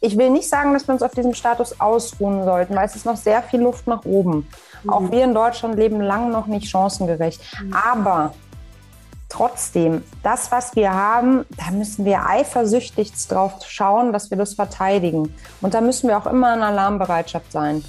ich will nicht sagen, dass wir uns auf diesem Status ausruhen sollten, weil es ist noch sehr viel Luft nach oben. Mhm. Auch wir in Deutschland leben lang noch nicht chancengerecht. Mhm. Aber trotzdem, das, was wir haben, da müssen wir eifersüchtig drauf schauen, dass wir das verteidigen. Und da müssen wir auch immer in Alarmbereitschaft sein.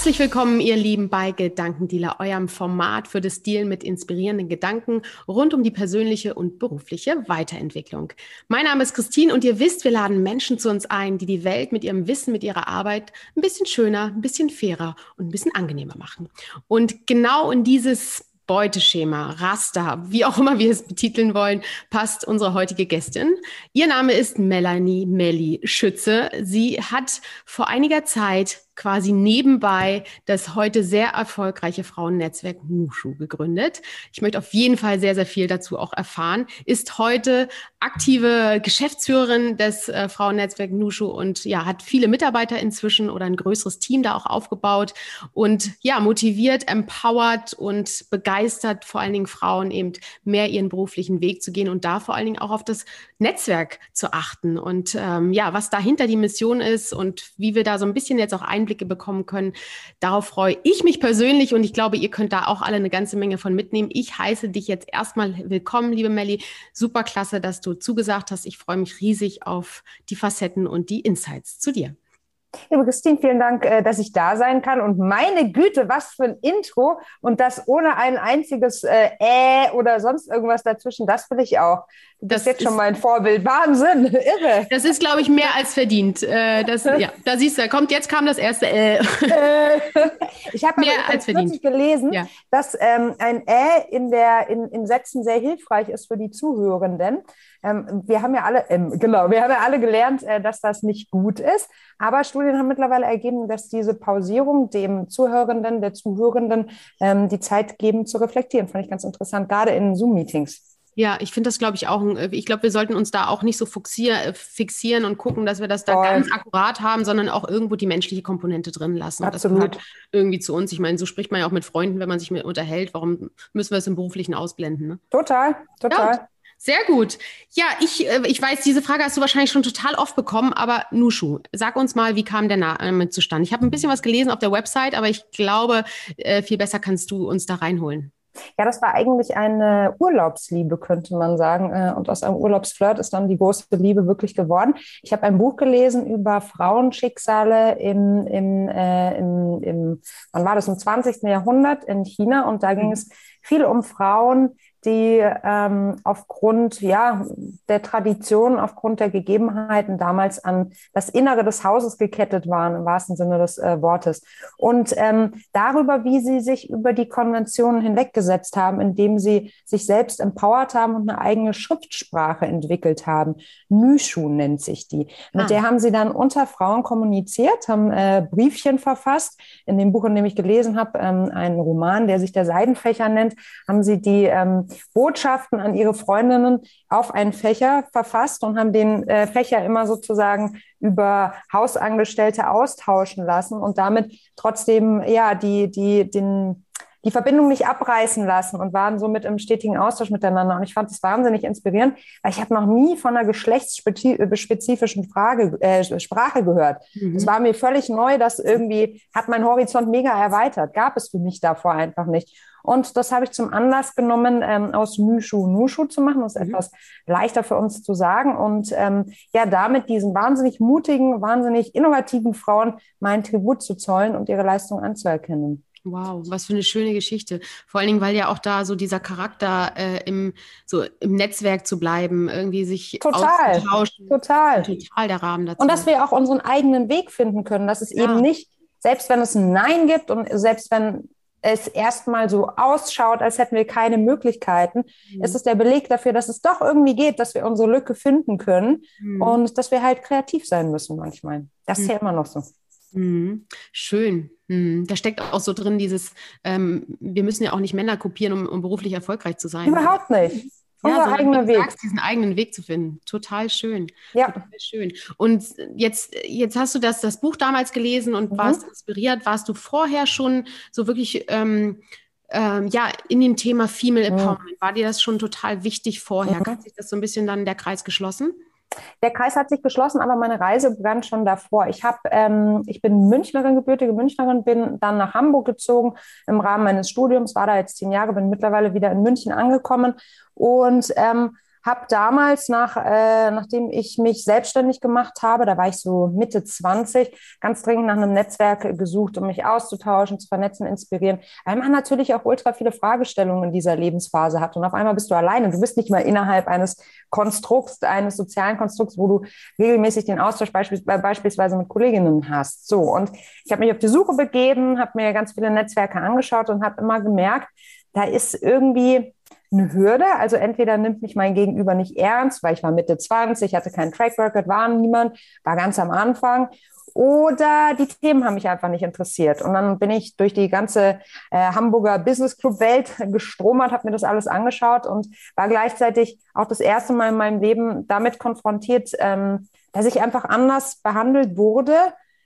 Herzlich willkommen, ihr Lieben, bei Gedankendealer, eurem Format für das Dealen mit inspirierenden Gedanken rund um die persönliche und berufliche Weiterentwicklung. Mein Name ist Christine und ihr wisst, wir laden Menschen zu uns ein, die die Welt mit ihrem Wissen, mit ihrer Arbeit ein bisschen schöner, ein bisschen fairer und ein bisschen angenehmer machen. Und genau in dieses Beuteschema, Raster, wie auch immer wir es betiteln wollen, passt unsere heutige Gästin. Ihr Name ist Melanie Melli Schütze. Sie hat vor einiger Zeit quasi nebenbei das heute sehr erfolgreiche Frauennetzwerk Nushu gegründet. Ich möchte auf jeden Fall sehr, sehr viel dazu auch erfahren. Ist heute aktive Geschäftsführerin des äh, Frauennetzwerk Nushu und ja, hat viele Mitarbeiter inzwischen oder ein größeres Team da auch aufgebaut und ja, motiviert, empowert und begeistert vor allen Dingen Frauen eben mehr ihren beruflichen Weg zu gehen und da vor allen Dingen auch auf das Netzwerk zu achten und ähm, ja, was dahinter die Mission ist und wie wir da so ein bisschen jetzt auch Einblick Einblicke bekommen können. Darauf freue ich mich persönlich und ich glaube, ihr könnt da auch alle eine ganze Menge von mitnehmen. Ich heiße dich jetzt erstmal willkommen, liebe Melli. Super klasse, dass du zugesagt hast. Ich freue mich riesig auf die Facetten und die Insights zu dir. Liebe Christine, vielen Dank, äh, dass ich da sein kann. Und meine Güte, was für ein Intro und das ohne ein einziges äh, oder sonst irgendwas dazwischen, das will ich auch. Das, das ist jetzt schon mein Vorbild. Wahnsinn, irre. Das ist, glaube ich, mehr als verdient. Äh, das, ja, da siehst du, kommt, jetzt kam das erste Äh. äh ich habe mehr als verdient. gelesen, ja. dass ähm, ein Äh in, der, in, in Sätzen sehr hilfreich ist für die Zuhörenden. Ähm, wir haben ja alle, ähm, genau, wir haben ja alle gelernt, äh, dass das nicht gut ist. Aber Studien haben mittlerweile ergeben, dass diese Pausierung dem Zuhörenden, der Zuhörenden ähm, die Zeit geben zu reflektieren. Fand ich ganz interessant, gerade in Zoom-Meetings. Ja, ich finde das, glaube ich, auch. Ich glaube, wir sollten uns da auch nicht so fixier, fixieren und gucken, dass wir das da Voll. ganz akkurat haben, sondern auch irgendwo die menschliche Komponente drin lassen. Absolut. Und das gehört irgendwie zu uns. Ich meine, so spricht man ja auch mit Freunden, wenn man sich mit unterhält. Warum müssen wir es im Beruflichen ausblenden? Ne? Total, total. Ja, sehr gut. Ja, ich, äh, ich weiß, diese Frage hast du wahrscheinlich schon total oft bekommen, aber Nushu, sag uns mal, wie kam der Name zustande? Ich habe ein bisschen was gelesen auf der Website, aber ich glaube, äh, viel besser kannst du uns da reinholen. Ja, das war eigentlich eine Urlaubsliebe, könnte man sagen. Äh, und aus einem Urlaubsflirt ist dann die große Liebe wirklich geworden. Ich habe ein Buch gelesen über Frauenschicksale im, im, äh, im, im, wann war das, im 20. Jahrhundert in China. Und da ging mhm. es viel um Frauen, die ähm, aufgrund ja, der Tradition, aufgrund der Gegebenheiten damals an das Innere des Hauses gekettet waren, im wahrsten Sinne des äh, Wortes. Und ähm, darüber, wie sie sich über die Konventionen hinweggesetzt haben, indem sie sich selbst empowert haben und eine eigene Schriftsprache entwickelt haben. Nüschu nennt sich die. Mit ah. der haben sie dann unter Frauen kommuniziert, haben äh, Briefchen verfasst. In dem Buch, in dem ich gelesen habe, ähm, einen Roman, der sich der Seidenfächer nennt, haben sie die ähm, Botschaften an ihre Freundinnen auf einen Fächer verfasst und haben den äh, Fächer immer sozusagen über Hausangestellte austauschen lassen und damit trotzdem ja die die den die Verbindung nicht abreißen lassen und waren somit im stetigen Austausch miteinander. Und ich fand das wahnsinnig inspirierend, weil ich habe noch nie von einer geschlechtsspezifischen Frage, äh, Sprache gehört. Mhm. Das war mir völlig neu, das irgendwie hat mein Horizont mega erweitert. Gab es für mich davor einfach nicht. Und das habe ich zum Anlass genommen, ähm, aus Nushu Nushu zu machen. Das ist mhm. etwas leichter für uns zu sagen. Und ähm, ja, damit diesen wahnsinnig mutigen, wahnsinnig innovativen Frauen meinen Tribut zu zollen und ihre Leistung anzuerkennen. Wow, was für eine schöne Geschichte. Vor allen Dingen, weil ja auch da so dieser Charakter äh, im, so im Netzwerk zu bleiben, irgendwie sich total, auszutauschen. Total. Total der Rahmen dazu. Und dass wir auch unseren eigenen Weg finden können, dass es ja. eben nicht, selbst wenn es ein Nein gibt und selbst wenn es erstmal so ausschaut, als hätten wir keine Möglichkeiten, mhm. ist es der Beleg dafür, dass es doch irgendwie geht, dass wir unsere Lücke finden können mhm. und dass wir halt kreativ sein müssen manchmal. Das ist mhm. ja immer noch so. Mhm. Schön. Mhm. Da steckt auch so drin dieses, ähm, wir müssen ja auch nicht Männer kopieren, um, um beruflich erfolgreich zu sein. Überhaupt nicht. Unser ja, eigener Weg. Sagst, diesen eigenen Weg zu finden. Total schön. Ja. Total schön. Und jetzt, jetzt hast du das, das Buch damals gelesen und mhm. warst inspiriert. Warst du vorher schon so wirklich ähm, ähm, ja, in dem Thema Female Empowerment? War dir das schon total wichtig vorher? Mhm. Hat sich das so ein bisschen dann der Kreis geschlossen? Der Kreis hat sich geschlossen, aber meine Reise begann schon davor. Ich, hab, ähm, ich bin Münchnerin, gebürtige Münchnerin, bin dann nach Hamburg gezogen im Rahmen meines Studiums, war da jetzt zehn Jahre, bin mittlerweile wieder in München angekommen und ähm, habe damals, nach, äh, nachdem ich mich selbstständig gemacht habe, da war ich so Mitte 20, ganz dringend nach einem Netzwerk gesucht, um mich auszutauschen, zu vernetzen, inspirieren, weil man natürlich auch ultra viele Fragestellungen in dieser Lebensphase hat. Und auf einmal bist du alleine. Du bist nicht mehr innerhalb eines Konstrukts, eines sozialen Konstrukts, wo du regelmäßig den Austausch beispielsweise, beispielsweise mit Kolleginnen hast. So, und ich habe mich auf die Suche begeben, habe mir ganz viele Netzwerke angeschaut und habe immer gemerkt, da ist irgendwie eine Hürde. Also entweder nimmt mich mein Gegenüber nicht ernst, weil ich war Mitte 20, hatte keinen Track Record, war niemand, war ganz am Anfang. Oder die Themen haben mich einfach nicht interessiert. Und dann bin ich durch die ganze äh, Hamburger Business Club Welt gestromert, habe mir das alles angeschaut und war gleichzeitig auch das erste Mal in meinem Leben damit konfrontiert, ähm, dass ich einfach anders behandelt wurde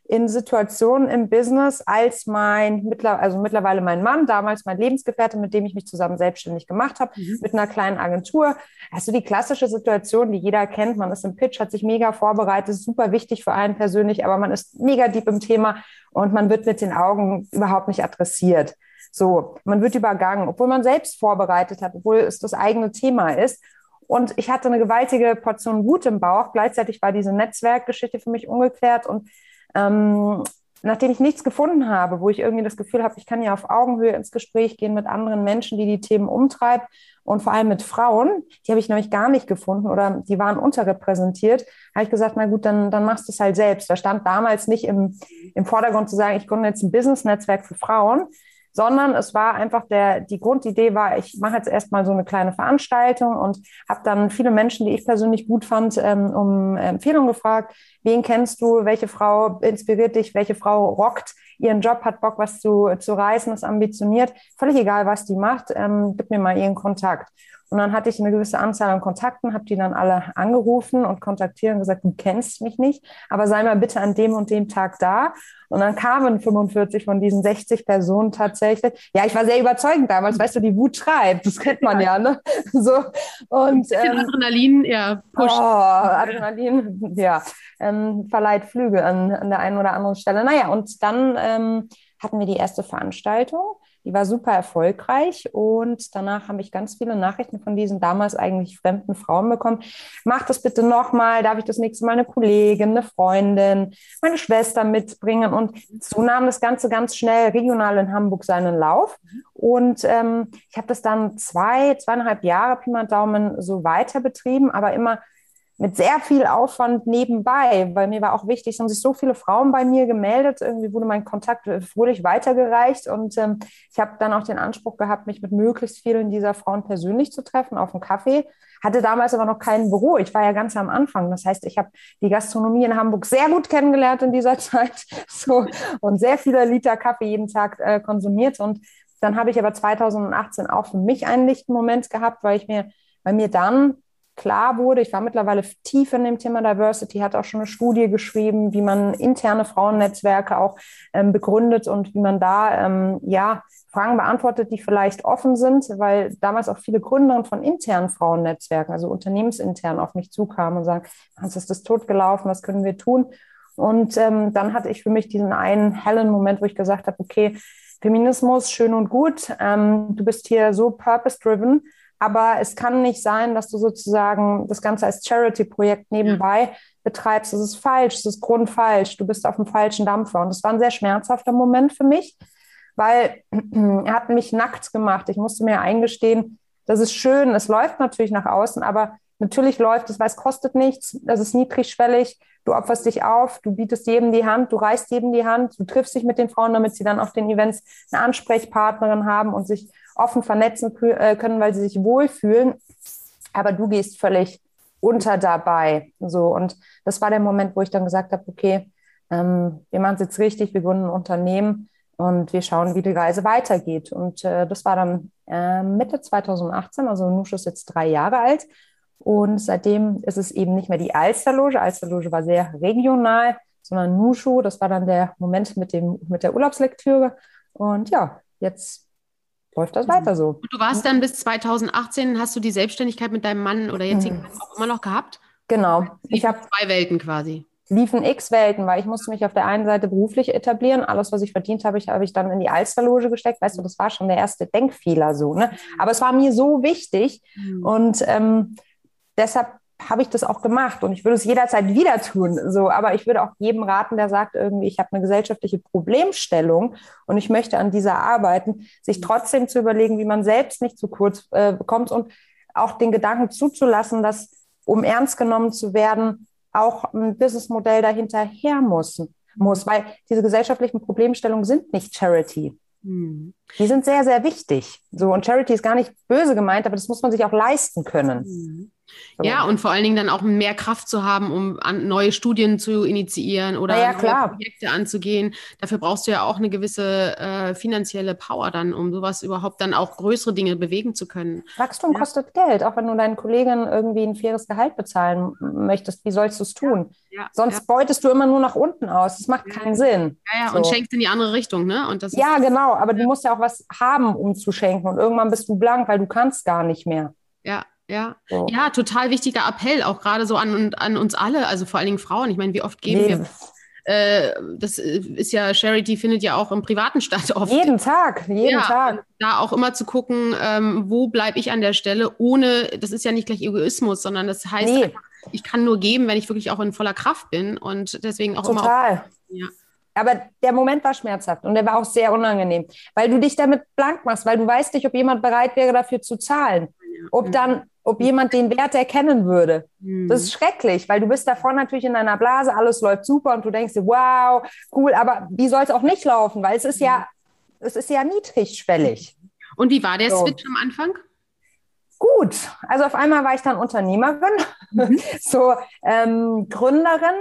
in Situationen im Business als mein, also mittlerweile mein Mann, damals mein Lebensgefährte, mit dem ich mich zusammen selbstständig gemacht habe, mhm. mit einer kleinen Agentur. Also die klassische Situation, die jeder kennt. Man ist im Pitch, hat sich mega vorbereitet, super wichtig für einen persönlich, aber man ist mega deep im Thema und man wird mit den Augen überhaupt nicht adressiert. So, man wird übergangen, obwohl man selbst vorbereitet hat, obwohl es das eigene Thema ist. Und ich hatte eine gewaltige Portion Wut im Bauch. Gleichzeitig war diese Netzwerkgeschichte für mich ungeklärt und ähm, nachdem ich nichts gefunden habe, wo ich irgendwie das Gefühl habe, ich kann ja auf Augenhöhe ins Gespräch gehen mit anderen Menschen, die die Themen umtreibt und vor allem mit Frauen, die habe ich nämlich gar nicht gefunden oder die waren unterrepräsentiert, habe ich gesagt, na gut, dann, dann machst du es halt selbst. Da stand damals nicht im, im Vordergrund zu sagen, ich gründe jetzt ein Business-Netzwerk für Frauen, sondern es war einfach der, die Grundidee war, ich mache jetzt erstmal so eine kleine Veranstaltung und habe dann viele Menschen, die ich persönlich gut fand, ähm, um Empfehlungen gefragt. Wen kennst du? Welche Frau inspiriert dich? Welche Frau rockt ihren Job, hat Bock, was zu, zu reißen, ist ambitioniert? Völlig egal, was die macht, ähm, gib mir mal ihren Kontakt. Und dann hatte ich eine gewisse Anzahl an Kontakten, habe die dann alle angerufen und kontaktiert und gesagt, du kennst mich nicht, aber sei mal bitte an dem und dem Tag da. Und dann kamen 45 von diesen 60 Personen tatsächlich. Ja, ich war sehr überzeugend damals, weißt du, die Wut treibt, das kennt man ja, ne? So. Und, ähm, Adrenalin, ja, pusht. Oh, Adrenalin, ja, ähm, verleiht Flügel an, an der einen oder anderen Stelle. Naja, und dann ähm, hatten wir die erste Veranstaltung die war super erfolgreich und danach habe ich ganz viele Nachrichten von diesen damals eigentlich fremden Frauen bekommen. Mach das bitte nochmal, darf ich das nächste Mal eine Kollegin, eine Freundin, meine Schwester mitbringen? Und so nahm das Ganze ganz schnell regional in Hamburg seinen Lauf. Und ähm, ich habe das dann zwei, zweieinhalb Jahre, Pi mal Daumen, so weiter betrieben, aber immer mit sehr viel Aufwand nebenbei, weil mir war auch wichtig, es haben sich so viele Frauen bei mir gemeldet, irgendwie wurde mein Kontakt fröhlich weitergereicht und ähm, ich habe dann auch den Anspruch gehabt, mich mit möglichst vielen dieser Frauen persönlich zu treffen auf dem Kaffee. Hatte damals aber noch kein Büro. Ich war ja ganz am Anfang. Das heißt, ich habe die Gastronomie in Hamburg sehr gut kennengelernt in dieser Zeit so, und sehr viele Liter Kaffee jeden Tag äh, konsumiert. Und dann habe ich aber 2018 auch für mich einen lichten Moment gehabt, weil ich mir, weil mir dann klar wurde, ich war mittlerweile tief in dem Thema Diversity, hatte auch schon eine Studie geschrieben, wie man interne Frauennetzwerke auch ähm, begründet und wie man da ähm, ja Fragen beantwortet, die vielleicht offen sind, weil damals auch viele Gründerinnen von internen Frauennetzwerken, also unternehmensintern, auf mich zukamen und sagen, Hans, ist das totgelaufen, was können wir tun? Und ähm, dann hatte ich für mich diesen einen hellen Moment, wo ich gesagt habe, okay, Feminismus, schön und gut, ähm, du bist hier so purpose-driven, aber es kann nicht sein, dass du sozusagen das Ganze als Charity-Projekt nebenbei betreibst. Das ist falsch, das ist grundfalsch. Du bist auf dem falschen Dampfer. Und das war ein sehr schmerzhafter Moment für mich, weil er hat mich nackt gemacht. Ich musste mir eingestehen, das ist schön, es läuft natürlich nach außen, aber natürlich läuft es, weil es kostet nichts, es ist niedrigschwellig, du opferst dich auf, du bietest jedem die Hand, du reißt jedem die Hand, du triffst dich mit den Frauen, damit sie dann auf den Events eine Ansprechpartnerin haben und sich offen vernetzen äh, können, weil sie sich wohlfühlen. Aber du gehst völlig unter dabei. So, und das war der Moment, wo ich dann gesagt habe, okay, ähm, wir machen es jetzt richtig, wir gründen ein Unternehmen und wir schauen, wie die Reise weitergeht. Und äh, das war dann äh, Mitte 2018. Also Nushu ist jetzt drei Jahre alt. Und seitdem ist es eben nicht mehr die Alsterloge. Alsterloge war sehr regional, sondern Nushu. Das war dann der Moment mit, dem, mit der Urlaubslektüre. Und ja, jetzt läuft das weiter so. Und du warst dann bis 2018, hast du die Selbstständigkeit mit deinem Mann oder jetzigen Mann auch immer noch gehabt? Genau. Ich habe zwei Welten quasi. Liefen X-Welten, weil ich musste mich auf der einen Seite beruflich etablieren. Alles, was ich verdient habe, ich, habe ich dann in die Alsterloge gesteckt. Weißt du, das war schon der erste Denkfehler so. Ne? Aber es war mir so wichtig. Mhm. Und ähm, deshalb habe ich das auch gemacht und ich würde es jederzeit wieder tun. So, aber ich würde auch jedem raten, der sagt irgendwie, ich habe eine gesellschaftliche Problemstellung und ich möchte an dieser arbeiten, sich trotzdem zu überlegen, wie man selbst nicht zu kurz äh, kommt und auch den Gedanken zuzulassen, dass um ernst genommen zu werden, auch ein Businessmodell dahinter her muss, muss, weil diese gesellschaftlichen Problemstellungen sind nicht Charity. Mhm. Die sind sehr, sehr wichtig. So, und Charity ist gar nicht böse gemeint, aber das muss man sich auch leisten können. Mhm. Ja, und vor allen Dingen dann auch mehr Kraft zu haben, um an, neue Studien zu initiieren oder ja, neue Projekte anzugehen. Dafür brauchst du ja auch eine gewisse äh, finanzielle Power dann, um sowas überhaupt dann auch größere Dinge bewegen zu können. Wachstum ja. kostet Geld, auch wenn du deinen Kollegen irgendwie ein faires Gehalt bezahlen möchtest. Wie sollst du es tun? Ja, Sonst beutest du immer nur nach unten aus. Das macht keinen Sinn. Ja, ja, so. und schenkst in die andere Richtung, ne? Und das ja, genau, aber du musst ja auch was haben, um zu schenken. Und irgendwann bist du blank, weil du kannst gar nicht mehr. Ja, ja, so. ja, total wichtiger Appell, auch gerade so an, an uns alle, also vor allen Dingen Frauen. Ich meine, wie oft geben nee. wir äh, das ist ja, Charity findet ja auch im Privaten statt. Oft. Jeden Tag, jeden ja, Tag. Da auch immer zu gucken, ähm, wo bleibe ich an der Stelle, ohne, das ist ja nicht gleich Egoismus, sondern das heißt, nee. einfach, ich kann nur geben, wenn ich wirklich auch in voller Kraft bin und deswegen auch Total. immer. Auch, ja. Aber der Moment war schmerzhaft und der war auch sehr unangenehm, weil du dich damit blank machst, weil du weißt nicht, ob jemand bereit wäre, dafür zu zahlen. Ob dann ob jemand den Wert erkennen würde. Mhm. Das ist schrecklich, weil du bist davor natürlich in deiner Blase, alles läuft super und du denkst dir, wow, cool, aber wie soll es auch nicht laufen, weil es ist ja, es ist ja niedrigschwellig. Und wie war der so. Switch am Anfang? Gut, also auf einmal war ich dann Unternehmerin, mhm. so ähm, Gründerin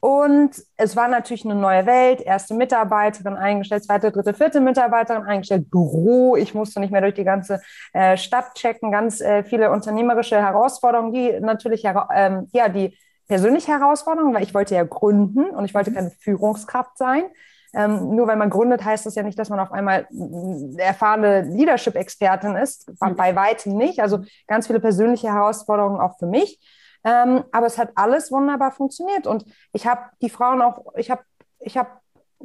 und es war natürlich eine neue Welt. Erste Mitarbeiterin eingestellt, zweite, dritte, vierte Mitarbeiterin eingestellt, Büro. Ich musste nicht mehr durch die ganze äh, Stadt checken. Ganz äh, viele unternehmerische Herausforderungen, die natürlich, ähm, ja, die persönliche Herausforderungen, weil ich wollte ja gründen und ich wollte keine Führungskraft sein. Ähm, nur weil man gründet, heißt das ja nicht, dass man auf einmal erfahrene Leadership-Expertin ist. Bei weitem nicht. Also ganz viele persönliche Herausforderungen auch für mich. Ähm, aber es hat alles wunderbar funktioniert. Und ich habe die Frauen auch, ich habe, ich habe,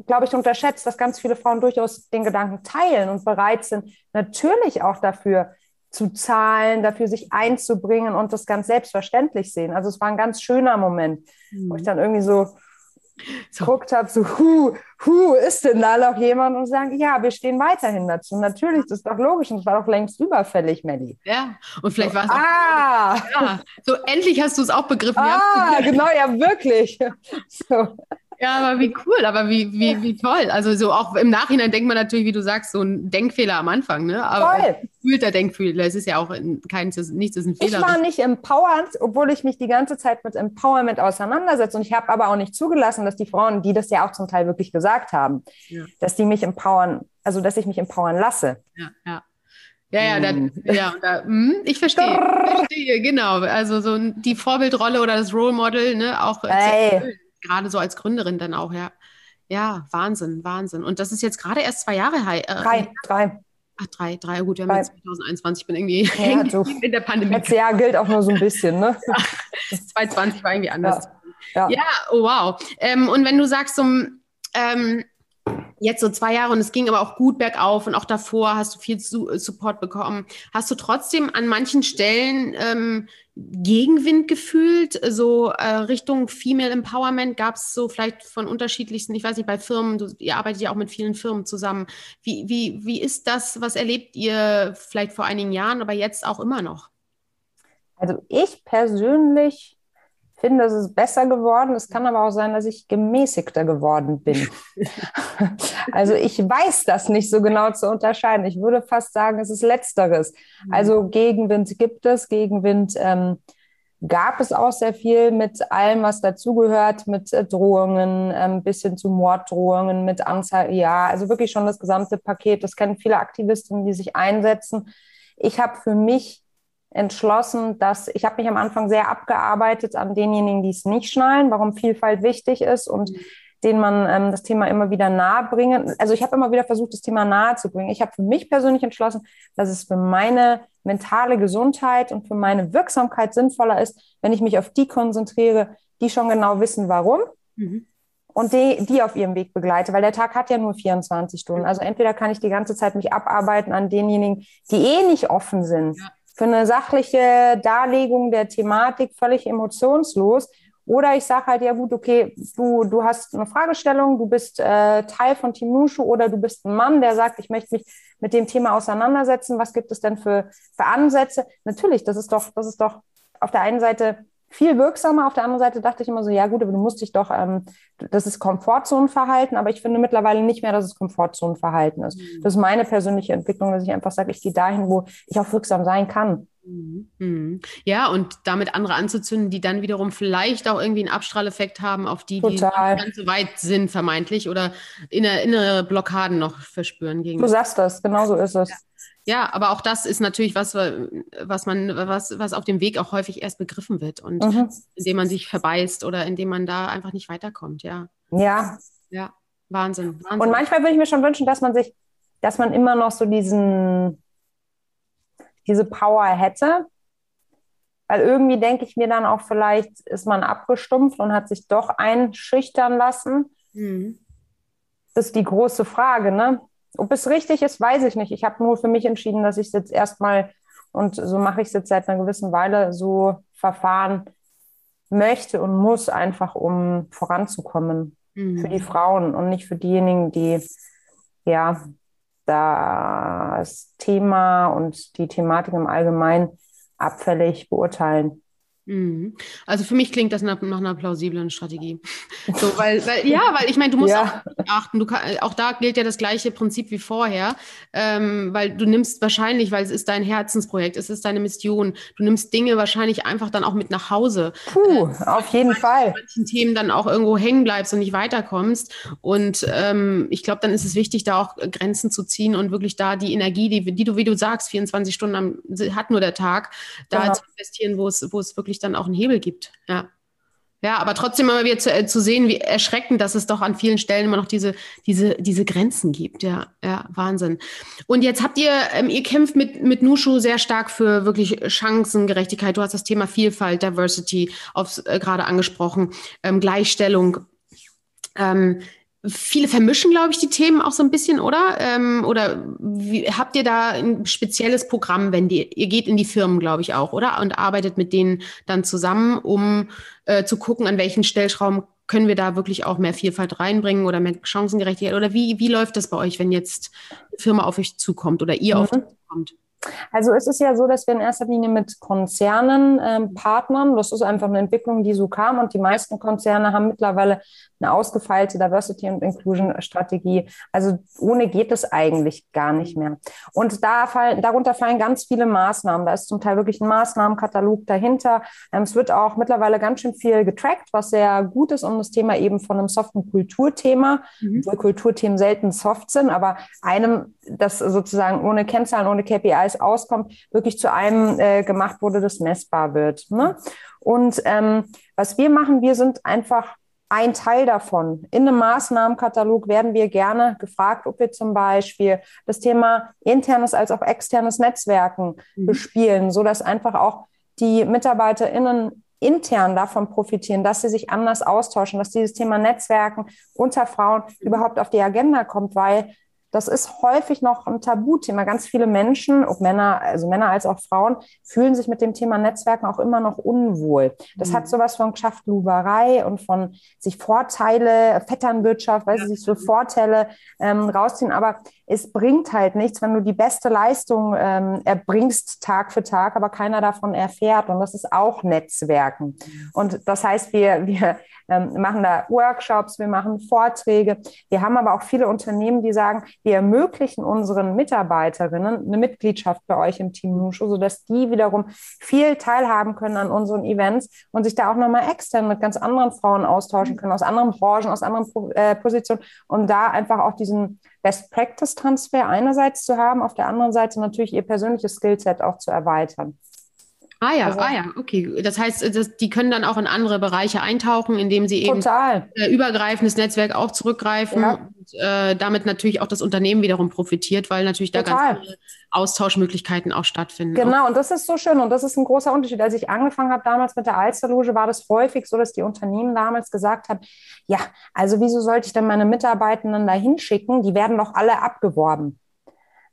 glaube ich, unterschätzt, dass ganz viele Frauen durchaus den Gedanken teilen und bereit sind, natürlich auch dafür zu zahlen, dafür sich einzubringen und das ganz selbstverständlich sehen. Also es war ein ganz schöner Moment, mhm. wo ich mhm. dann irgendwie so so. geguckt habe, so, hu, hu, ist denn da noch jemand? Und sagen, ja, wir stehen weiterhin dazu. Natürlich, das ist doch logisch und das war doch längst überfällig, Melli. Ja, und vielleicht war es ah. auch, ja, so endlich hast du es auch begriffen. Ah, ja. genau, ja, wirklich. So. Ja, aber wie cool, aber wie, wie, wie toll. Also so auch im Nachhinein denkt man natürlich, wie du sagst, so ein Denkfehler am Anfang, ne? Aber toll. gefühlter Denkfehler. Es ist ja auch kein, nichts ist ein Fehler. Ich war nicht empowered, obwohl ich mich die ganze Zeit mit Empowerment auseinandersetze. Und ich habe aber auch nicht zugelassen, dass die Frauen, die das ja auch zum Teil wirklich gesagt haben, ja. dass die mich empowern, also dass ich mich empowern lasse. Ja, ja. Ja, ja, dann, hm. ja, da, hm, ich verstehe, verstehe, genau. Also so die Vorbildrolle oder das Role Model, ne, auch hey gerade so als Gründerin dann auch, ja. Ja, Wahnsinn, Wahnsinn. Und das ist jetzt gerade erst zwei Jahre her. Äh, drei, drei. Ach, drei, drei, gut, wir haben jetzt 2021, ich bin irgendwie ja, du, in der Pandemie. Das Jahr gilt auch nur so ein bisschen, ne? Ja, 2020 war irgendwie anders. Ja, ja. ja oh, wow. Ähm, und wenn du sagst, so, ähm, jetzt so zwei Jahre und es ging aber auch gut bergauf und auch davor hast du viel Support bekommen. Hast du trotzdem an manchen Stellen ähm, Gegenwind gefühlt, so äh, Richtung Female Empowerment? Gab es so vielleicht von unterschiedlichsten, ich weiß nicht, bei Firmen, du, ihr arbeitet ja auch mit vielen Firmen zusammen. Wie, wie, wie ist das, was erlebt ihr vielleicht vor einigen Jahren, aber jetzt auch immer noch? Also ich persönlich finde, es ist besser geworden. Es kann aber auch sein, dass ich gemäßigter geworden bin. also ich weiß das nicht so genau zu unterscheiden. Ich würde fast sagen, es ist letzteres. Mhm. Also Gegenwind gibt es, Gegenwind ähm, gab es auch sehr viel mit allem, was dazugehört, mit äh, Drohungen, ähm, bis hin zu Morddrohungen, mit Anzahl, ja, also wirklich schon das gesamte Paket. Das kennen viele Aktivistinnen, die sich einsetzen. Ich habe für mich entschlossen, dass ich habe mich am Anfang sehr abgearbeitet an denjenigen, die es nicht schnallen, warum Vielfalt wichtig ist und mhm. denen man ähm, das Thema immer wieder nahe bringen. Also ich habe immer wieder versucht, das Thema nahe zu bringen. Ich habe für mich persönlich entschlossen, dass es für meine mentale Gesundheit und für meine Wirksamkeit sinnvoller ist, wenn ich mich auf die konzentriere, die schon genau wissen, warum. Mhm. Und die, die auf ihrem Weg begleite, weil der Tag hat ja nur 24 Stunden. Also entweder kann ich die ganze Zeit mich abarbeiten an denjenigen, die eh nicht offen sind. Ja für eine sachliche Darlegung der Thematik völlig emotionslos. Oder ich sage halt, ja gut, okay, du, du hast eine Fragestellung, du bist äh, Teil von Team Nushu oder du bist ein Mann, der sagt, ich möchte mich mit dem Thema auseinandersetzen. Was gibt es denn für, für Ansätze? Natürlich, das ist doch, das ist doch auf der einen Seite viel wirksamer. Auf der anderen Seite dachte ich immer so, ja gut, aber du musst dich doch, ähm, das ist Komfortzonenverhalten, aber ich finde mittlerweile nicht mehr, dass es Komfortzonenverhalten ist. Mhm. Das ist meine persönliche Entwicklung, dass ich einfach sage, ich gehe dahin, wo ich auch wirksam sein kann. Mhm. mhm. Ja, und damit andere anzuzünden, die dann wiederum vielleicht auch irgendwie einen Abstrahleffekt haben auf die, Total. die ganz so weit sind, vermeintlich, oder innere, innere Blockaden noch verspüren. Gegen du sagst das, genau so ist es. Ja. Ja, aber auch das ist natürlich was, was man, was, was auf dem Weg auch häufig erst begriffen wird und mhm. indem man sich verbeißt oder indem man da einfach nicht weiterkommt, ja. Ja. Ja, Wahnsinn, Wahnsinn. Und manchmal würde ich mir schon wünschen, dass man sich, dass man immer noch so diesen, diese Power hätte. Weil irgendwie denke ich mir dann auch, vielleicht ist man abgestumpft und hat sich doch einschüchtern lassen. Mhm. Das ist die große Frage, ne? Ob es richtig ist, weiß ich nicht. Ich habe nur für mich entschieden, dass ich es jetzt erstmal, und so mache ich es jetzt seit einer gewissen Weile, so verfahren möchte und muss, einfach um voranzukommen mhm. für die Frauen und nicht für diejenigen, die ja das Thema und die Thematik im Allgemeinen abfällig beurteilen. Mhm. Also für mich klingt das nach, nach einer plausiblen Strategie. So, weil, weil, ja, weil ich meine, du musst ja. auch achten, du kann, auch da gilt ja das gleiche Prinzip wie vorher, ähm, weil du nimmst wahrscheinlich, weil es ist dein Herzensprojekt, es ist deine Mission, du nimmst Dinge wahrscheinlich einfach dann auch mit nach Hause. Puh, äh, auf jeden Fall. manchen Themen dann auch irgendwo hängen bleibst und nicht weiterkommst. Und ähm, ich glaube, dann ist es wichtig, da auch Grenzen zu ziehen und wirklich da die Energie, die, die du, wie du sagst, 24 Stunden am, hat nur der Tag, da genau. zu investieren, wo es, wo es wirklich dann auch einen Hebel gibt. Ja. Ja, aber trotzdem immer wieder zu, äh, zu sehen, wie erschreckend, dass es doch an vielen Stellen immer noch diese, diese, diese Grenzen gibt. Ja, ja, Wahnsinn. Und jetzt habt ihr, ähm, ihr kämpft mit, mit Nushu sehr stark für wirklich Chancengerechtigkeit. Du hast das Thema Vielfalt, Diversity aufs, äh, gerade angesprochen, ähm, Gleichstellung. Ähm, Viele vermischen, glaube ich, die Themen auch so ein bisschen, oder? Ähm, oder wie, habt ihr da ein spezielles Programm, wenn die, ihr geht in die Firmen, glaube ich, auch, oder? Und arbeitet mit denen dann zusammen, um äh, zu gucken, an welchen Stellschrauben können wir da wirklich auch mehr Vielfalt reinbringen oder mehr Chancengerechtigkeit? Oder wie, wie läuft das bei euch, wenn jetzt eine Firma auf euch zukommt oder ihr mhm. auf euch zukommt? Also es ist ja so, dass wir in erster Linie mit Konzernen ähm, partnern. Das ist einfach eine Entwicklung, die so kam und die meisten Konzerne haben mittlerweile eine ausgefeilte Diversity und Inclusion Strategie. Also ohne geht es eigentlich gar nicht mehr. Und da fallen, darunter fallen ganz viele Maßnahmen. Da ist zum Teil wirklich ein Maßnahmenkatalog dahinter. Ähm, es wird auch mittlerweile ganz schön viel getrackt, was sehr gut ist, um das Thema eben von einem soften Kulturthema, mhm. obwohl Kulturthemen selten soft sind, aber einem, das sozusagen ohne Kennzahlen, ohne KPIs auskommt, wirklich zu einem äh, gemacht wurde, das messbar wird. Ne? Und ähm, was wir machen, wir sind einfach ein Teil davon. In einem Maßnahmenkatalog werden wir gerne gefragt, ob wir zum Beispiel das Thema internes als auch externes Netzwerken mhm. bespielen, sodass einfach auch die MitarbeiterInnen intern davon profitieren, dass sie sich anders austauschen, dass dieses Thema Netzwerken unter Frauen überhaupt auf die Agenda kommt, weil das ist häufig noch ein Tabuthema. Ganz viele Menschen, ob Männer, also Männer als auch Frauen, fühlen sich mit dem Thema Netzwerken auch immer noch unwohl. Das mhm. hat sowas von Schaftluberei und von sich Vorteile, Vetternwirtschaft, weil sie sich so Vorteile ähm, rausziehen. Aber es bringt halt nichts, wenn du die beste Leistung ähm, erbringst Tag für Tag, aber keiner davon erfährt. Und das ist auch Netzwerken. Und das heißt, wir, wir ähm, machen da Workshops, wir machen Vorträge. Wir haben aber auch viele Unternehmen, die sagen, wir ermöglichen unseren Mitarbeiterinnen eine Mitgliedschaft bei euch im Team Nushu, sodass die wiederum viel teilhaben können an unseren Events und sich da auch nochmal extern mit ganz anderen Frauen austauschen können, aus anderen Branchen, aus anderen äh, Positionen, um da einfach auch diesen Best-Practice-Transfer einerseits zu haben, auf der anderen Seite natürlich ihr persönliches Skillset auch zu erweitern. Ah ja, also, ah ja, okay. Das heißt, das, die können dann auch in andere Bereiche eintauchen, indem sie eben total. Äh, übergreifendes Netzwerk auch zurückgreifen ja. und äh, damit natürlich auch das Unternehmen wiederum profitiert, weil natürlich total. da ganz viele Austauschmöglichkeiten auch stattfinden. Genau, und das ist so schön und das ist ein großer Unterschied. Als ich angefangen habe damals mit der Alsterloge, war das häufig so, dass die Unternehmen damals gesagt haben, ja, also wieso sollte ich denn meine Mitarbeitenden da hinschicken? Die werden doch alle abgeworben.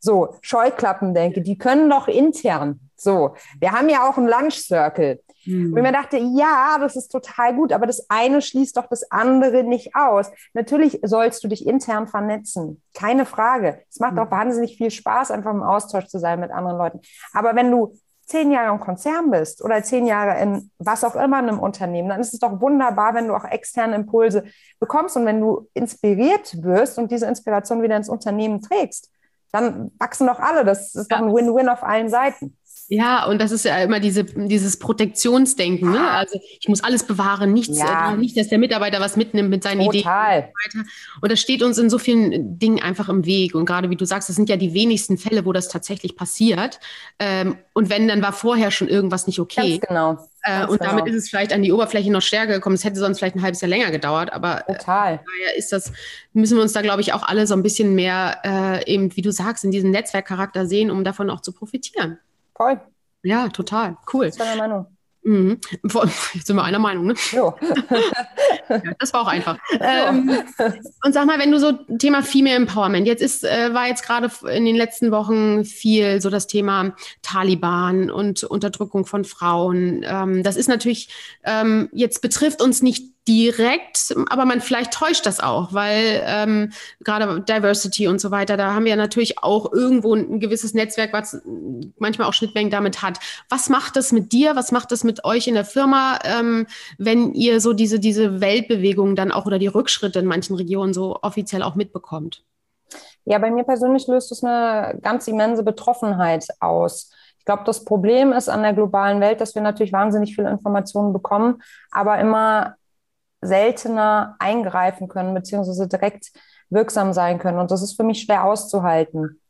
So, Scheuklappen denke, die können doch intern. So, wir haben ja auch einen Lunch Circle. Mhm. Und ich mir dachte, ja, das ist total gut, aber das eine schließt doch das andere nicht aus. Natürlich sollst du dich intern vernetzen, keine Frage. Es macht mhm. auch wahnsinnig viel Spaß, einfach im Austausch zu sein mit anderen Leuten. Aber wenn du zehn Jahre im Konzern bist oder zehn Jahre in was auch immer in einem Unternehmen, dann ist es doch wunderbar, wenn du auch externe Impulse bekommst und wenn du inspiriert wirst und diese Inspiration wieder ins Unternehmen trägst dann wachsen doch alle. Das ist doch ein Win-Win auf allen Seiten. Ja, und das ist ja immer diese, dieses Protektionsdenken. Ne? Also ich muss alles bewahren, nichts, ja. äh, nicht, dass der Mitarbeiter was mitnimmt mit seinen Total. Ideen. Und, so und das steht uns in so vielen Dingen einfach im Weg. Und gerade wie du sagst, das sind ja die wenigsten Fälle, wo das tatsächlich passiert. Ähm, und wenn, dann war vorher schon irgendwas nicht okay. Ganz genau. Äh, und genau. damit ist es vielleicht an die Oberfläche noch stärker gekommen. Es hätte sonst vielleicht ein halbes Jahr länger gedauert, aber äh, Total. Äh, daher ist das, müssen wir uns da, glaube ich, auch alle so ein bisschen mehr äh, eben, wie du sagst, in diesem Netzwerkcharakter sehen, um davon auch zu profitieren. Voll. Ja, total. Cool. Das war meine Meinung. Mhm. Jetzt sind wir einer Meinung, ne? Jo. ja, das war auch einfach. Ähm, und sag mal, wenn du so Thema Female Empowerment, jetzt ist, äh, war jetzt gerade in den letzten Wochen viel so das Thema Taliban und Unterdrückung von Frauen. Ähm, das ist natürlich, ähm, jetzt betrifft uns nicht direkt, aber man vielleicht täuscht das auch, weil ähm, gerade Diversity und so weiter, da haben wir natürlich auch irgendwo ein gewisses Netzwerk, was manchmal auch Schnittmengen damit hat. Was macht das mit dir? Was macht das mit euch in der Firma, ähm, wenn ihr so diese, diese Weltbewegung dann auch oder die Rückschritte in manchen Regionen so offiziell auch mitbekommt? Ja, bei mir persönlich löst es eine ganz immense Betroffenheit aus. Ich glaube, das Problem ist an der globalen Welt, dass wir natürlich wahnsinnig viele Informationen bekommen, aber immer seltener eingreifen können, beziehungsweise direkt wirksam sein können. Und das ist für mich schwer auszuhalten.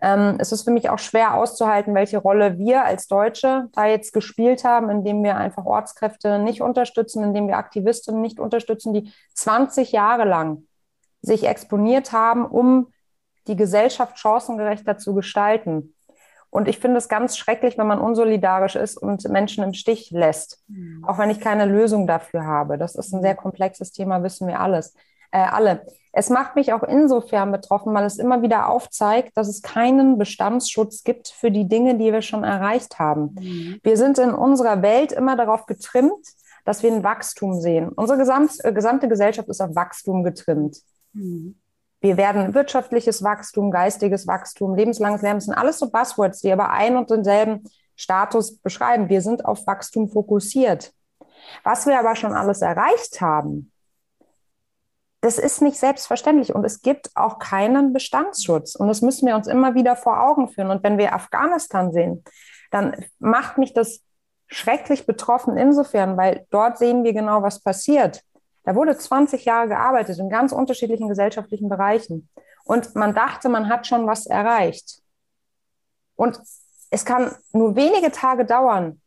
Ähm, es ist für mich auch schwer auszuhalten, welche Rolle wir als Deutsche da jetzt gespielt haben, indem wir einfach Ortskräfte nicht unterstützen, indem wir Aktivistinnen nicht unterstützen, die 20 Jahre lang sich exponiert haben, um die Gesellschaft chancengerechter zu gestalten. Und ich finde es ganz schrecklich, wenn man unsolidarisch ist und Menschen im Stich lässt, mhm. auch wenn ich keine Lösung dafür habe. Das ist ein sehr komplexes Thema, wissen wir alles. Äh, alle. Es macht mich auch insofern betroffen, weil es immer wieder aufzeigt, dass es keinen Bestandsschutz gibt für die Dinge, die wir schon erreicht haben. Mhm. Wir sind in unserer Welt immer darauf getrimmt, dass wir ein Wachstum sehen. Unsere äh, gesamte Gesellschaft ist auf Wachstum getrimmt. Mhm. Wir werden wirtschaftliches Wachstum, geistiges Wachstum, lebenslanges Lernen, sind alles so Buzzwords, die aber ein und denselben Status beschreiben. Wir sind auf Wachstum fokussiert. Was wir aber schon alles erreicht haben, das ist nicht selbstverständlich und es gibt auch keinen Bestandsschutz. Und das müssen wir uns immer wieder vor Augen führen. Und wenn wir Afghanistan sehen, dann macht mich das schrecklich betroffen insofern, weil dort sehen wir genau, was passiert. Da wurde 20 Jahre gearbeitet in ganz unterschiedlichen gesellschaftlichen Bereichen. Und man dachte, man hat schon was erreicht. Und es kann nur wenige Tage dauern.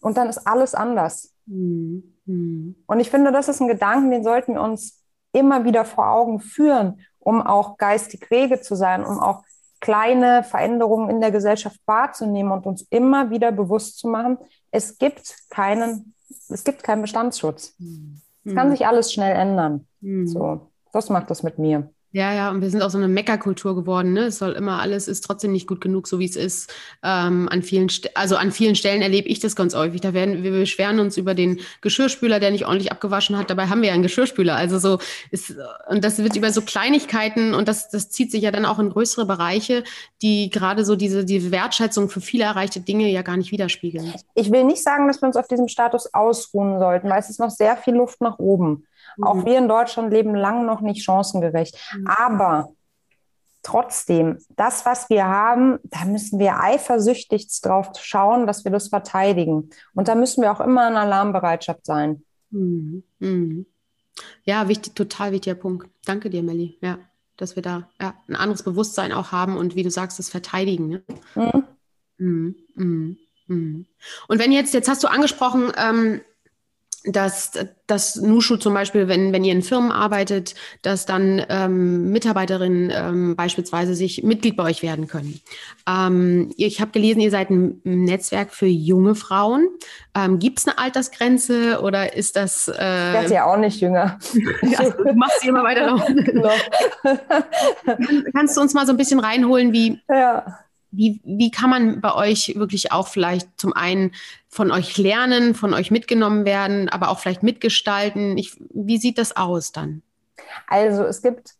Und dann ist alles anders. Mhm. Und ich finde, das ist ein Gedanken, den sollten wir uns immer wieder vor Augen führen, um auch geistig rege zu sein, um auch kleine Veränderungen in der Gesellschaft wahrzunehmen und uns immer wieder bewusst zu machen, es gibt keinen, es gibt keinen Bestandsschutz. Mhm. Es kann hm. sich alles schnell ändern. Mhm. So, was macht das mit mir? Ja, ja, und wir sind auch so eine Meckerkultur geworden. Ne? Es soll immer alles ist trotzdem nicht gut genug, so wie es ist. Ähm, an vielen, also an vielen Stellen erlebe ich das ganz häufig. Da werden wir beschweren uns über den Geschirrspüler, der nicht ordentlich abgewaschen hat. Dabei haben wir ja einen Geschirrspüler. Also so ist und das wird über so Kleinigkeiten und das das zieht sich ja dann auch in größere Bereiche, die gerade so diese die Wertschätzung für viele erreichte Dinge ja gar nicht widerspiegeln. Ich will nicht sagen, dass wir uns auf diesem Status ausruhen sollten, weil es ist noch sehr viel Luft nach oben. Mhm. Auch wir in Deutschland leben lang noch nicht chancengerecht. Mhm. Aber trotzdem, das, was wir haben, da müssen wir eifersüchtig drauf schauen, dass wir das verteidigen. Und da müssen wir auch immer in Alarmbereitschaft sein. Mhm. Mhm. Ja, wichtig, total wichtiger Punkt. Danke dir, Melli. Ja, dass wir da ja, ein anderes Bewusstsein auch haben und wie du sagst, das Verteidigen. Ne? Mhm. Mhm. mhm. mhm. Und wenn jetzt, jetzt hast du angesprochen, ähm, dass, dass Nushu zum Beispiel, wenn, wenn ihr in Firmen arbeitet, dass dann ähm, Mitarbeiterinnen ähm, beispielsweise sich Mitglied bei euch werden können. Ähm, ich habe gelesen, ihr seid ein Netzwerk für junge Frauen. Ähm, Gibt es eine Altersgrenze oder ist das... Äh, ich werde ja auch nicht jünger. also, du machst sie immer weiter noch. Genau. Kannst du uns mal so ein bisschen reinholen, wie... Ja wie, wie kann man bei euch wirklich auch vielleicht zum einen von euch lernen, von euch mitgenommen werden, aber auch vielleicht mitgestalten? Ich, wie sieht das aus dann? Also es gibt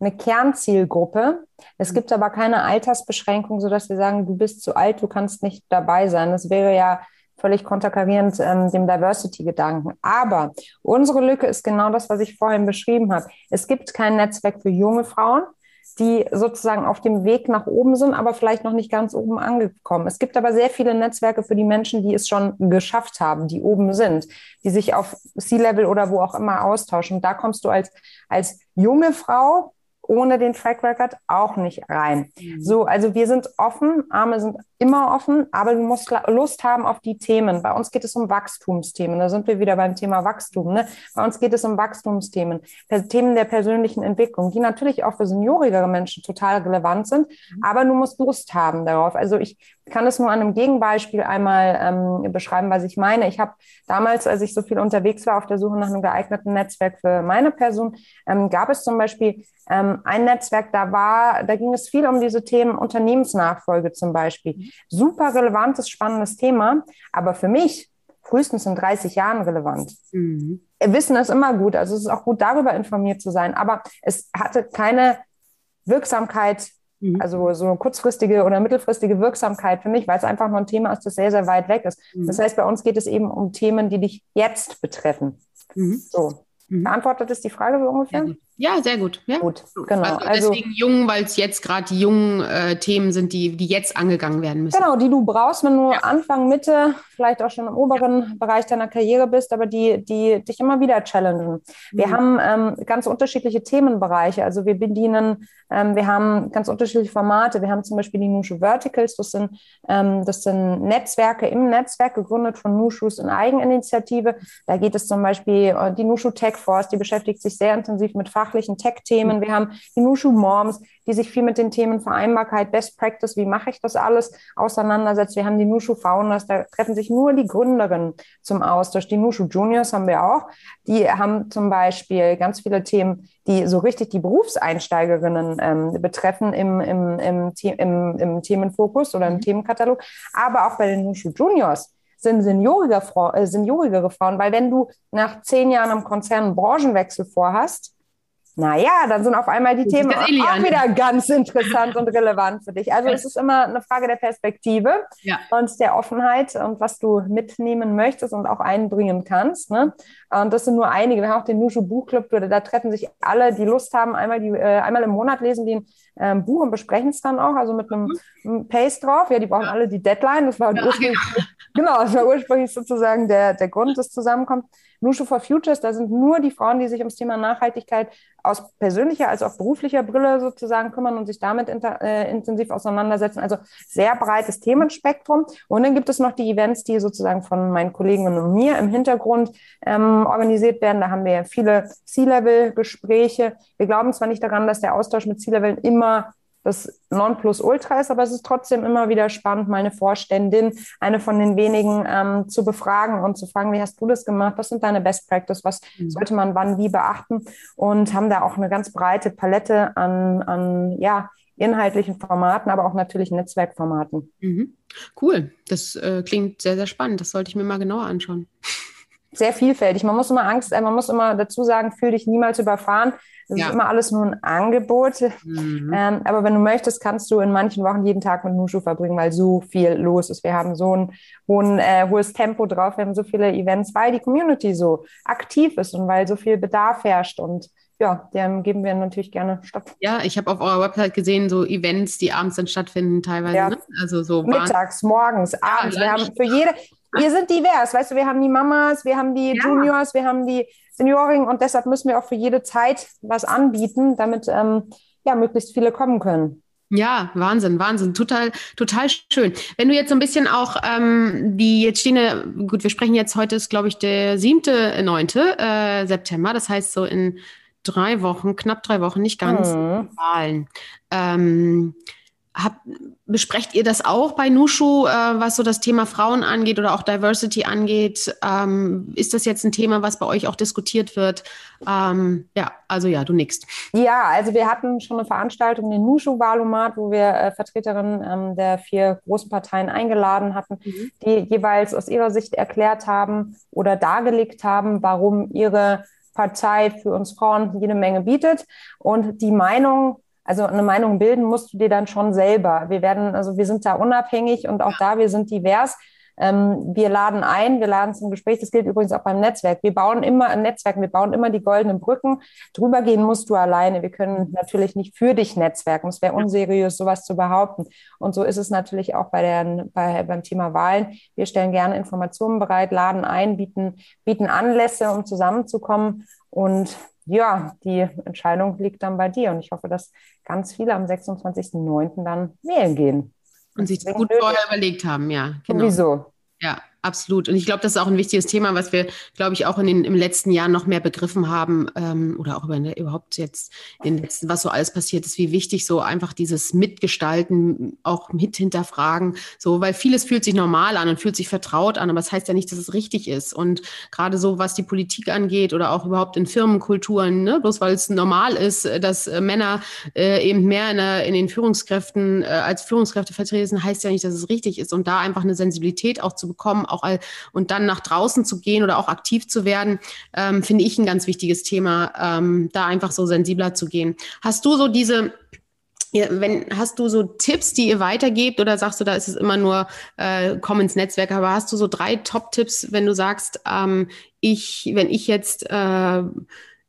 eine Kernzielgruppe. Es gibt aber keine Altersbeschränkung, sodass wir sagen, du bist zu alt, du kannst nicht dabei sein. Das wäre ja völlig konterkarierend ähm, dem Diversity-Gedanken. Aber unsere Lücke ist genau das, was ich vorhin beschrieben habe. Es gibt kein Netzwerk für junge Frauen die sozusagen auf dem Weg nach oben sind, aber vielleicht noch nicht ganz oben angekommen. Es gibt aber sehr viele Netzwerke für die Menschen, die es schon geschafft haben, die oben sind, die sich auf C-Level oder wo auch immer austauschen. Und da kommst du als, als junge Frau ohne den Track Record auch nicht rein. Mhm. So, also wir sind offen, Arme sind immer offen, aber du musst Lust haben auf die Themen. Bei uns geht es um Wachstumsthemen. Da sind wir wieder beim Thema Wachstum. Ne? Bei uns geht es um Wachstumsthemen, Themen der persönlichen Entwicklung, die natürlich auch für seniorigere Menschen total relevant sind, mhm. aber du musst Lust haben darauf. Also ich kann es nur an einem Gegenbeispiel einmal ähm, beschreiben, was ich meine. Ich habe damals, als ich so viel unterwegs war auf der Suche nach einem geeigneten Netzwerk für meine Person, ähm, gab es zum Beispiel ähm, ein Netzwerk, da war, da ging es viel um diese Themen Unternehmensnachfolge zum Beispiel. Super relevantes, spannendes Thema, aber für mich frühestens in 30 Jahren relevant. Mhm. Wissen ist immer gut, also es ist auch gut, darüber informiert zu sein, aber es hatte keine Wirksamkeit, mhm. also so eine kurzfristige oder mittelfristige Wirksamkeit für mich, weil es einfach nur ein Thema ist, das sehr, sehr weit weg ist. Mhm. Das heißt, bei uns geht es eben um Themen, die dich jetzt betreffen. Mhm. So. Mhm. Beantwortet ist die Frage so ungefähr? Ja, sehr gut. Ja. Gut, genau. Also, also deswegen jung, weil es jetzt gerade die jungen äh, Themen sind, die, die jetzt angegangen werden müssen. Genau, die du brauchst, wenn du ja. Anfang, Mitte, vielleicht auch schon im oberen ja. Bereich deiner Karriere bist, aber die, die dich immer wieder challengen. Wir mhm. haben ähm, ganz unterschiedliche Themenbereiche. Also wir bedienen, ähm, wir haben ganz unterschiedliche Formate. Wir haben zum Beispiel die Nushu Verticals. Das sind, ähm, das sind Netzwerke im Netzwerk, gegründet von Nushus in Eigeninitiative. Da geht es zum Beispiel äh, die Nushu Tech Force, die beschäftigt sich sehr intensiv mit Fach fachlichen Tech-Themen. Wir haben die Nushu Moms, die sich viel mit den Themen Vereinbarkeit, Best Practice, wie mache ich das alles, auseinandersetzt. Wir haben die Nushu Founders, da treffen sich nur die Gründerinnen zum Austausch. Die Nushu Juniors haben wir auch. Die haben zum Beispiel ganz viele Themen, die so richtig die Berufseinsteigerinnen ähm, betreffen im, im, im, im, im Themenfokus oder im mhm. Themenkatalog. Aber auch bei den Nushu Juniors sind seniorige, äh, seniorigere Frauen, weil wenn du nach zehn Jahren am Konzern einen Branchenwechsel vorhast, naja, dann sind auf einmal die Themen auch wieder ganz interessant und relevant für dich. Also es ist immer eine Frage der Perspektive ja. und der Offenheit und was du mitnehmen möchtest und auch einbringen kannst. Ne? Und das sind nur einige. Wir haben auch den Nushu Buchclub, da treffen sich alle, die Lust haben, einmal, die, äh, einmal im Monat lesen die ein ähm, Buch und besprechen es dann auch, also mit einem, mhm. Pace drauf. Ja, die brauchen ja. alle die Deadline. Das war ja, ursprünglich, genau. genau, das war ursprünglich sozusagen der, der Grund, dass zusammenkommt. Nushu for Futures, da sind nur die Frauen, die sich ums Thema Nachhaltigkeit aus persönlicher als auch beruflicher Brille sozusagen kümmern und sich damit inter, äh, intensiv auseinandersetzen. Also sehr breites Themenspektrum. Und dann gibt es noch die Events, die sozusagen von meinen Kolleginnen und mir im Hintergrund ähm, organisiert werden. Da haben wir viele C-Level-Gespräche. Wir glauben zwar nicht daran, dass der Austausch mit C-Level immer das Nonplusultra ist, aber es ist trotzdem immer wieder spannend, mal eine Vorständin, eine von den wenigen, ähm, zu befragen und zu fragen, wie hast du das gemacht? Was sind deine Best Practice? Was mhm. sollte man wann wie beachten? Und haben da auch eine ganz breite Palette an, an ja, inhaltlichen Formaten, aber auch natürlich Netzwerkformaten. Mhm. Cool, das äh, klingt sehr, sehr spannend. Das sollte ich mir mal genauer anschauen. Sehr vielfältig. Man muss immer Angst, äh, man muss immer dazu sagen, fühl dich niemals überfahren. Das ja. ist immer alles nur ein Angebot. Mhm. Ähm, aber wenn du möchtest, kannst du in manchen Wochen jeden Tag mit Nushu verbringen, weil so viel los ist. Wir haben so ein hohen, äh, hohes Tempo drauf, wir haben so viele Events, weil die Community so aktiv ist und weil so viel Bedarf herrscht und ja, dem geben wir natürlich gerne statt. Ja, ich habe auf eurer Website gesehen, so Events, die abends dann stattfinden, teilweise. Ja. Ne? Also so mittags, morgens, abends. Ja, wir haben für jede, wir sind divers, weißt du, wir haben die Mamas, wir haben die ja. Juniors, wir haben die Senioren und deshalb müssen wir auch für jede Zeit was anbieten, damit ähm, ja möglichst viele kommen können. Ja, Wahnsinn, Wahnsinn, total, total schön. Wenn du jetzt so ein bisschen auch ähm, die jetzt stehen, ja, gut, wir sprechen jetzt heute ist glaube ich der siebte, neunte äh, September, das heißt so in drei Wochen, knapp drei Wochen, nicht ganz mhm. Wahlen. Ähm, hab, besprecht ihr das auch bei Nushu, äh, was so das Thema Frauen angeht oder auch Diversity angeht? Ähm, ist das jetzt ein Thema, was bei euch auch diskutiert wird? Ähm, ja, also ja, du nickst. Ja, also wir hatten schon eine Veranstaltung, den Nushu-Wahlomat, wo wir äh, Vertreterinnen ähm, der vier großen Parteien eingeladen hatten, mhm. die jeweils aus ihrer Sicht erklärt haben oder dargelegt haben, warum ihre Partei für uns Frauen jede Menge bietet. Und die Meinung also eine Meinung bilden musst du dir dann schon selber. Wir werden, also wir sind da unabhängig und auch da, wir sind divers. Ähm, wir laden ein, wir laden zum Gespräch. Das gilt übrigens auch beim Netzwerk. Wir bauen immer ein Netzwerk, wir bauen immer die goldenen Brücken. Drüber gehen musst du alleine. Wir können natürlich nicht für dich netzwerken. Es wäre unseriös, sowas zu behaupten. Und so ist es natürlich auch bei der, bei, beim Thema Wahlen. Wir stellen gerne Informationen bereit, laden ein, bieten, bieten Anlässe, um zusammenzukommen. Und ja, die Entscheidung liegt dann bei dir. Und ich hoffe, dass ganz viele am 26.09. dann wählen gehen. Und sich das gut vorher überlegt haben, ja. Genau. Sowieso. Ja, absolut. Und ich glaube, das ist auch ein wichtiges Thema, was wir, glaube ich, auch in den, im letzten Jahr noch mehr begriffen haben ähm, oder auch über, überhaupt jetzt in den letzten, was so alles passiert ist, wie wichtig so einfach dieses Mitgestalten, auch mit hinterfragen, so, weil vieles fühlt sich normal an und fühlt sich vertraut an, aber das heißt ja nicht, dass es richtig ist. Und gerade so, was die Politik angeht oder auch überhaupt in Firmenkulturen, ne, bloß weil es normal ist, dass äh, Männer äh, eben mehr in, in den Führungskräften äh, als Führungskräfte vertreten, heißt ja nicht, dass es richtig ist. Und da einfach eine Sensibilität auch zu bekommen, auch all, und dann nach draußen zu gehen oder auch aktiv zu werden, ähm, finde ich ein ganz wichtiges Thema, ähm, da einfach so sensibler zu gehen. Hast du so diese wenn, hast du so Tipps, die ihr weitergebt oder sagst du, da ist es immer nur äh, komm ins Netzwerk, aber hast du so drei Top-Tipps, wenn du sagst, ähm, ich, wenn ich jetzt äh,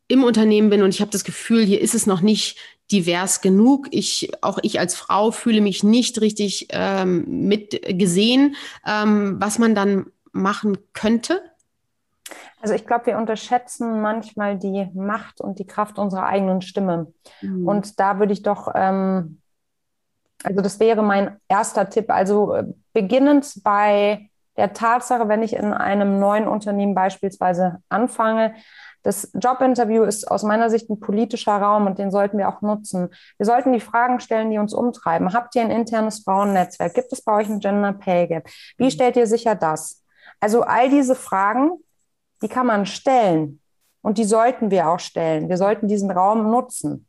im Unternehmen bin und ich habe das Gefühl, hier ist es noch nicht divers genug. Ich, auch ich als Frau fühle mich nicht richtig ähm, mit gesehen, ähm, was man dann machen könnte? Also ich glaube, wir unterschätzen manchmal die Macht und die Kraft unserer eigenen Stimme. Mhm. Und da würde ich doch, ähm, also das wäre mein erster Tipp. Also äh, beginnend bei der Tatsache, wenn ich in einem neuen Unternehmen beispielsweise anfange, das Jobinterview ist aus meiner Sicht ein politischer Raum und den sollten wir auch nutzen. Wir sollten die Fragen stellen, die uns umtreiben. Habt ihr ein internes Frauennetzwerk? Gibt es bei euch ein Gender Pay Gap? Wie stellt ihr sicher das? Also all diese Fragen, die kann man stellen und die sollten wir auch stellen. Wir sollten diesen Raum nutzen.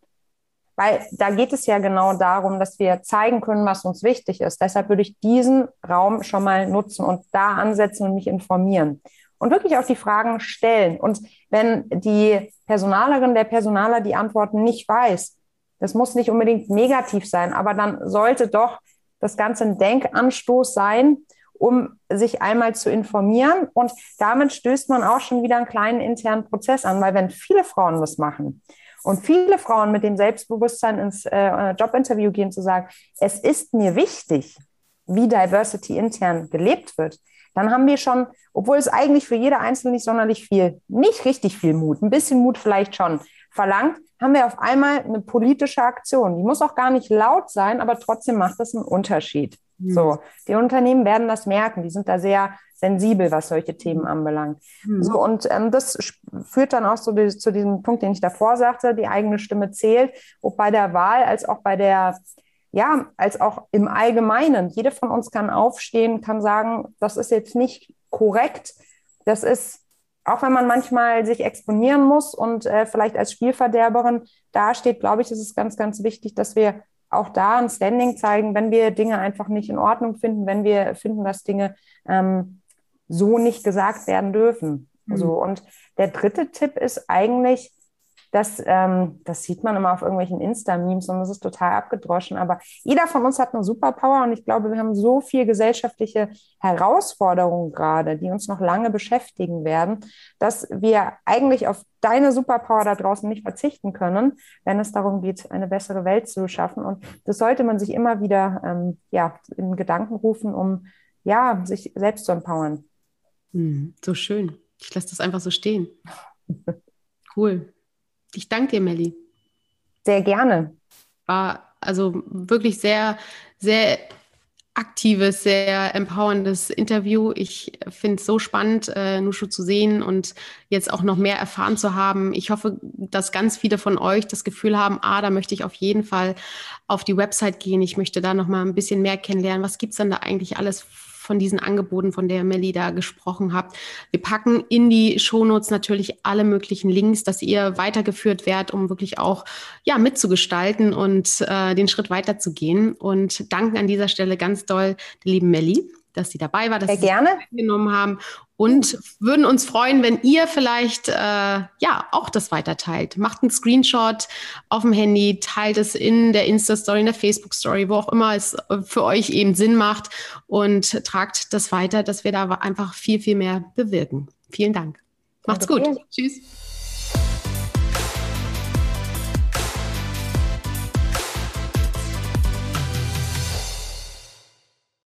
Weil da geht es ja genau darum, dass wir zeigen können, was uns wichtig ist. Deshalb würde ich diesen Raum schon mal nutzen und da ansetzen und mich informieren und wirklich auch die Fragen stellen. Und wenn die Personalerin, der Personaler die Antworten nicht weiß, das muss nicht unbedingt negativ sein, aber dann sollte doch das Ganze ein Denkanstoß sein, um sich einmal zu informieren. Und damit stößt man auch schon wieder einen kleinen internen Prozess an, weil wenn viele Frauen das machen und viele Frauen mit dem Selbstbewusstsein ins äh, Jobinterview gehen, zu sagen, es ist mir wichtig, wie Diversity intern gelebt wird, dann haben wir schon, obwohl es eigentlich für jede Einzelne nicht sonderlich viel, nicht richtig viel Mut, ein bisschen Mut vielleicht schon verlangt, haben wir auf einmal eine politische Aktion. Die muss auch gar nicht laut sein, aber trotzdem macht das einen Unterschied. Mhm. So, die Unternehmen werden das merken. Die sind da sehr sensibel, was solche Themen anbelangt. Mhm. So, und ähm, das führt dann auch so die, zu diesem Punkt, den ich davor sagte, die eigene Stimme zählt, ob bei der Wahl als auch bei der ja, als auch im Allgemeinen. Jede von uns kann aufstehen, kann sagen, das ist jetzt nicht korrekt. Das ist, auch wenn man manchmal sich exponieren muss und äh, vielleicht als Spielverderberin dasteht, glaube ich, ist es ganz, ganz wichtig, dass wir auch da ein Standing zeigen, wenn wir Dinge einfach nicht in Ordnung finden, wenn wir finden, dass Dinge ähm, so nicht gesagt werden dürfen. Mhm. So, und der dritte Tipp ist eigentlich, das, ähm, das sieht man immer auf irgendwelchen Insta-Memes und das ist total abgedroschen. Aber jeder von uns hat eine Superpower und ich glaube, wir haben so viel gesellschaftliche Herausforderungen gerade, die uns noch lange beschäftigen werden, dass wir eigentlich auf deine Superpower da draußen nicht verzichten können, wenn es darum geht, eine bessere Welt zu schaffen. Und das sollte man sich immer wieder ähm, ja, in Gedanken rufen, um ja, sich selbst zu empowern. Hm, so schön. Ich lasse das einfach so stehen. Cool. Ich danke dir, Melli. Sehr gerne. War also wirklich sehr, sehr aktives, sehr empowerndes Interview. Ich finde es so spannend, äh, Nushu zu sehen und jetzt auch noch mehr erfahren zu haben. Ich hoffe, dass ganz viele von euch das Gefühl haben, ah, da möchte ich auf jeden Fall auf die Website gehen. Ich möchte da noch mal ein bisschen mehr kennenlernen. Was gibt es denn da eigentlich alles von diesen Angeboten, von der Melli da gesprochen habt. Wir packen in die Shownotes natürlich alle möglichen Links, dass ihr weitergeführt werdet, um wirklich auch ja, mitzugestalten und äh, den Schritt weiterzugehen. Und danken an dieser Stelle ganz doll der lieben Melli dass sie dabei war, dass Sehr sie gerne. genommen haben und würden uns freuen, wenn ihr vielleicht äh, ja auch das weiterteilt. Macht einen Screenshot auf dem Handy, teilt es in der Insta-Story, in der Facebook-Story, wo auch immer es für euch eben Sinn macht und tragt das weiter, dass wir da einfach viel, viel mehr bewirken. Vielen Dank. Macht's gut. Tschüss.